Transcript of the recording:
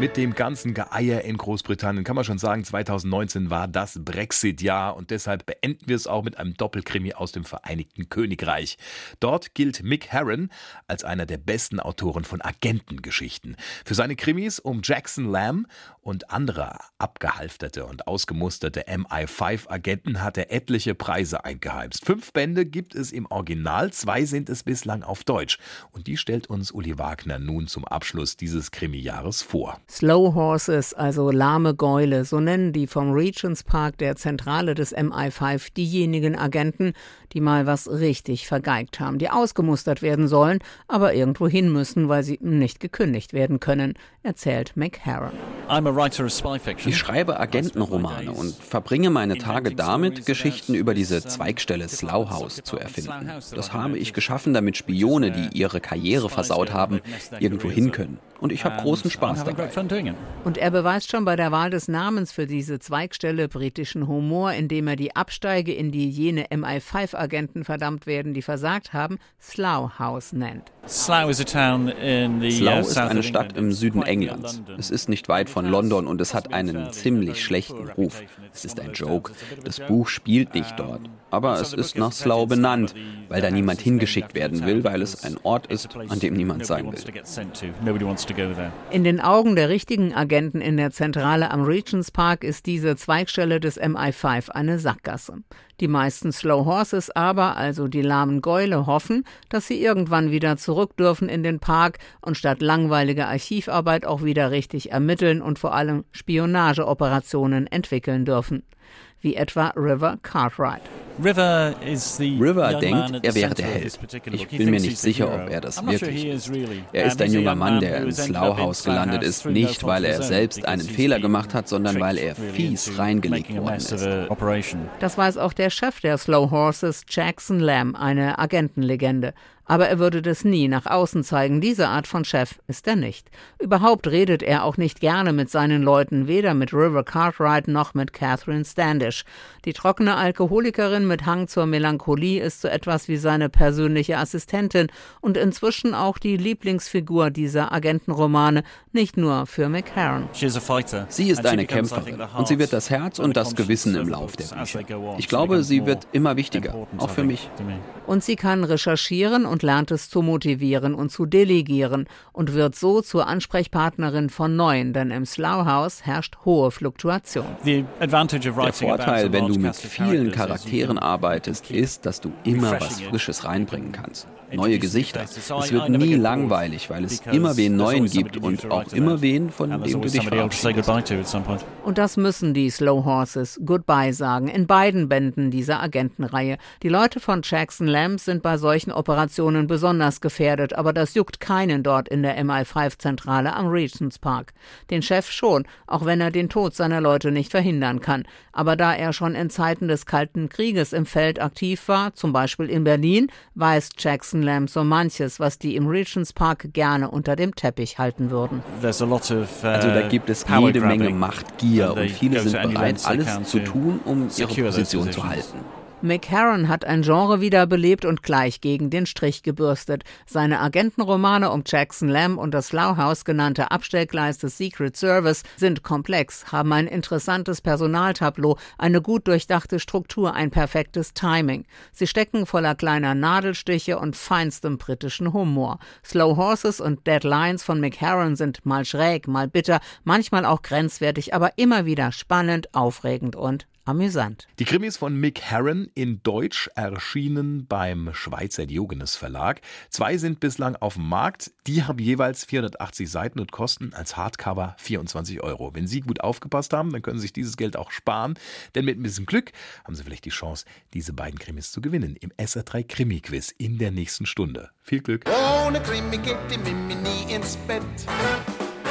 Mit dem ganzen Geeier in Großbritannien kann man schon sagen, 2019 war das Brexit-Jahr und deshalb beenden wir es auch mit einem Doppelkrimi aus dem Vereinigten Königreich. Dort gilt Mick Herron als einer der besten Autoren von Agentengeschichten. Für seine Krimis um Jackson Lamb und andere abgehalfterte und ausgemusterte MI5-Agenten hat er etliche Preise eingeheimst. Fünf Bände gibt es im Original, zwei sind es bislang auf Deutsch. Und die stellt uns Uli Wagner nun zum Abschluss dieses Krimi-Jahres vor. Slow Horses, also lahme Gäule, so nennen die vom Regents Park der Zentrale des MI5 diejenigen Agenten, die mal was richtig vergeigt haben, die ausgemustert werden sollen, aber irgendwo hin müssen, weil sie nicht gekündigt werden können, erzählt McHarren. Ich schreibe Agentenromane und verbringe meine Tage damit, Geschichten über diese Zweigstelle Slough House zu erfinden. Das habe ich geschaffen, damit Spione, die ihre Karriere versaut haben, irgendwo hin können. Und ich habe großen Spaß dabei. Und er beweist schon bei der Wahl des Namens für diese Zweigstelle britischen Humor, indem er die Absteige, in die jene MI5-Agenten verdammt werden, die versagt haben, Slough House nennt. Slough ist eine Stadt im Süden Englands. Es ist nicht weit von London und es hat einen ziemlich schlechten Ruf. Es ist ein Joke. Das Buch spielt nicht dort. Aber es ist nach Slough benannt, weil da niemand hingeschickt werden will, weil es ein Ort ist, an dem niemand sein will. In den Augen der richtigen Agenten in der Zentrale am Regents Park ist diese Zweigstelle des MI5 eine Sackgasse. Die meisten Slow Horses aber, also die lahmen Gäule, hoffen, dass sie irgendwann wieder zurück dürfen in den Park und statt langweiliger Archivarbeit auch wieder richtig ermitteln und vor allem Spionageoperationen entwickeln dürfen. Wie etwa River Cartwright. River denkt, er wäre der Held. Ich bin mir nicht sicher, ob er das wirklich ist. Er ist ein junger Mann, der im Slough House gelandet ist, nicht weil er selbst einen Fehler gemacht hat, sondern weil er fies reingelegt worden ist. Das weiß auch der Chef der Slow Horses, Jackson Lamb, eine Agentenlegende. Aber er würde das nie nach außen zeigen. Diese Art von Chef ist er nicht. Überhaupt redet er auch nicht gerne mit seinen Leuten, weder mit River Cartwright noch mit Catherine Standish. Die trockene Alkoholikerin mit Hang zur Melancholie ist so etwas wie seine persönliche Assistentin und inzwischen auch die Lieblingsfigur dieser Agentenromane, nicht nur für McCarran. Sie ist eine Kämpferin und sie wird das Herz und das Gewissen im Lauf der Bücher. Ich glaube, sie wird immer wichtiger, auch für mich. Und sie kann recherchieren und und lernt es zu motivieren und zu delegieren und wird so zur Ansprechpartnerin von Neuen, denn im Slough House herrscht hohe Fluktuation. Der Vorteil, wenn du mit vielen Charakteren arbeitest, ist, dass du immer was Frisches reinbringen kannst neue Gesichter. Es wird nie langweilig, weil es immer wen Neuen gibt und auch immer wen, von dem du dich verabschiedest. Und das müssen die Slow Horses Goodbye sagen, in beiden Bänden dieser Agentenreihe. Die Leute von Jackson Lamb sind bei solchen Operationen besonders gefährdet, aber das juckt keinen dort in der MI5-Zentrale am Regents Park. Den Chef schon, auch wenn er den Tod seiner Leute nicht verhindern kann. Aber da er schon in Zeiten des Kalten Krieges im Feld aktiv war, zum Beispiel in Berlin, weiß Jackson Lamb so manches, was die im Regents Park gerne unter dem Teppich halten würden. Uh, also da gibt es jede Menge Machtgier und viele sind bereit, alles zu tun, um ihre Position zu halten. McCarran hat ein Genre wiederbelebt und gleich gegen den Strich gebürstet. Seine Agentenromane um Jackson Lamb und das House genannte Abstellgleis des Secret Service sind komplex, haben ein interessantes Personaltableau, eine gut durchdachte Struktur, ein perfektes Timing. Sie stecken voller kleiner Nadelstiche und feinstem britischen Humor. Slow Horses und Dead Lines von McCarran sind mal schräg, mal bitter, manchmal auch grenzwertig, aber immer wieder spannend, aufregend und amüsant. Die Krimis von Mick Herron in Deutsch erschienen beim Schweizer Diogenes Verlag. Zwei sind bislang auf dem Markt. Die haben jeweils 480 Seiten und kosten als Hardcover 24 Euro. Wenn Sie gut aufgepasst haben, dann können Sie sich dieses Geld auch sparen. Denn mit ein bisschen Glück haben Sie vielleicht die Chance, diese beiden Krimis zu gewinnen im SR3 Krimi Quiz in der nächsten Stunde. Viel Glück. Ohne Krimi geht die Mimi nie ins Bett.